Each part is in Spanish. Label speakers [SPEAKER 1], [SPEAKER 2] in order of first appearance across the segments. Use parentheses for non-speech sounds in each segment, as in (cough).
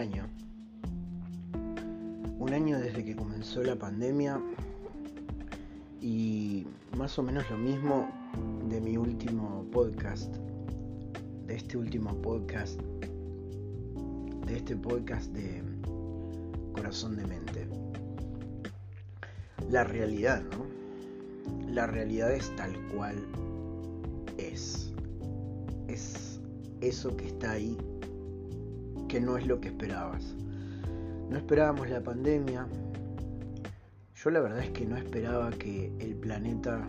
[SPEAKER 1] año. Un año desde que comenzó la pandemia y más o menos lo mismo de mi último podcast, de este último podcast, de este podcast de Corazón de Mente. La realidad, ¿no? La realidad es tal cual es. Es eso que está ahí que no es lo que esperabas. No esperábamos la pandemia. Yo la verdad es que no esperaba que el planeta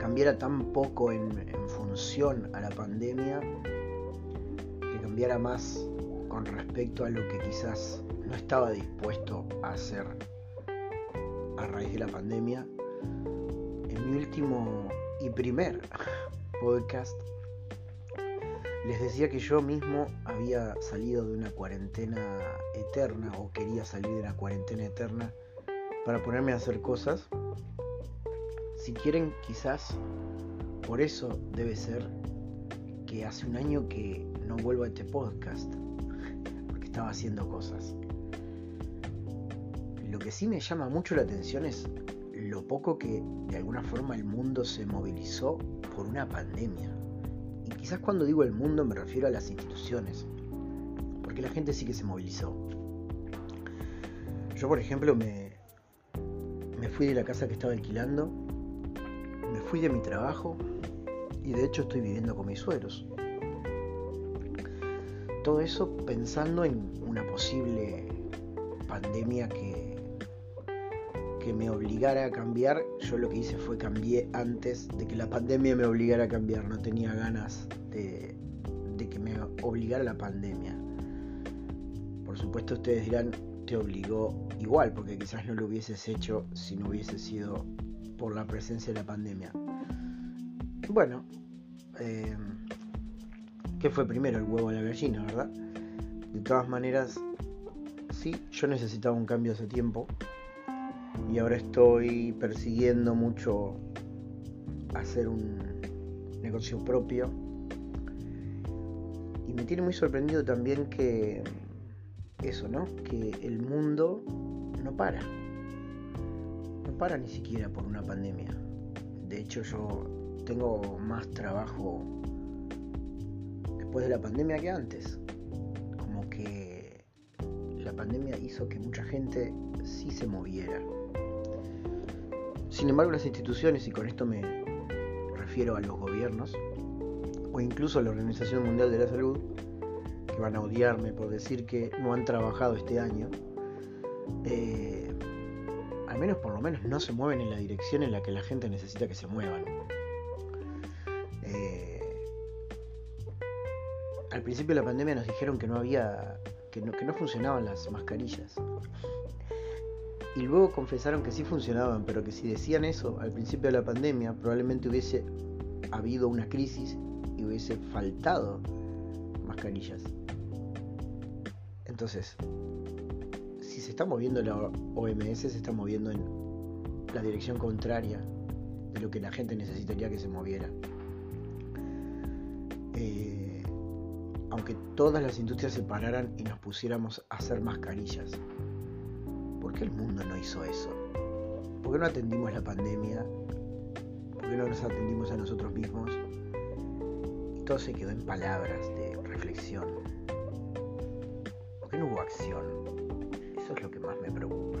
[SPEAKER 1] cambiara tan poco en, función a la pandemia, que cambiara más con respecto a lo que quizás no estaba dispuesto a hacer a raíz de la pandemia. En mi último y primer (laughs) podcast les decía que yo mismo había salido de una cuarentena eterna o quería salir de una cuarentena eterna para ponerme a hacer cosas. Si quieren, quizás por eso debe ser que hace un año que no vuelvo a este podcast, porque estaba haciendo cosas. Lo que sí me llama mucho la atención es lo poco que de alguna forma el mundo se movilizó por una pandemia. Y quizás cuando digo el mundo me refiero a las instituciones, porque la gente sí que se movilizó. Yo, por ejemplo, me, me fui de la casa que estaba alquilando, me fui de mi trabajo y de hecho estoy viviendo con mis sueros. Todo eso pensando en una posible pandemia que que me obligara a cambiar, yo lo que hice fue cambié antes de que la pandemia me obligara a cambiar. No tenía ganas de, que me obligara la pandemia. Por supuesto ustedes dirán, te obligó igual, porque quizás no lo hubieses hecho si no hubiese sido por la presencia de la pandemia. Bueno, eh, ¿qué fue primero, el huevo o la gallina, verdad? De todas maneras, sí, yo necesitaba un cambio hace tiempo y ahora estoy persiguiendo mucho hacer un negocio propio. Y me tiene muy sorprendido también que eso, ¿no? Que el mundo no para. No para ni siquiera por una pandemia. De hecho yo tengo más trabajo después de la pandemia que antes. Como que la pandemia hizo que mucha gente sí se moviera. Sin embargo, las instituciones, y con esto me refiero a los gobiernos, o incluso a la Organización Mundial de la Salud, que van a odiarme por decir que no han trabajado este año, eh, al menos por lo menos no se mueven en la dirección en la que la gente necesita que se muevan. Eh, al principio de la pandemia nos dijeron que no había, que no, que no funcionaban las mascarillas. Y luego confesaron que sí funcionaban, pero que si decían eso al principio de la pandemia, probablemente hubiese habido una crisis y hubiese faltado mascarillas. Entonces, si se está moviendo la OMS, se está moviendo en la dirección contraria de lo que la gente necesitaría que se moviera. Eh, aunque todas las industrias se pararan y nos pusiéramos a hacer mascarillas, ¿Por qué el mundo no hizo eso? ¿Por qué no atendimos la pandemia? ¿Por qué no nos atendimos a nosotros mismos? Y todo se quedó en palabras de reflexión. ¿Por qué no hubo acción? Eso es lo que más me preocupa.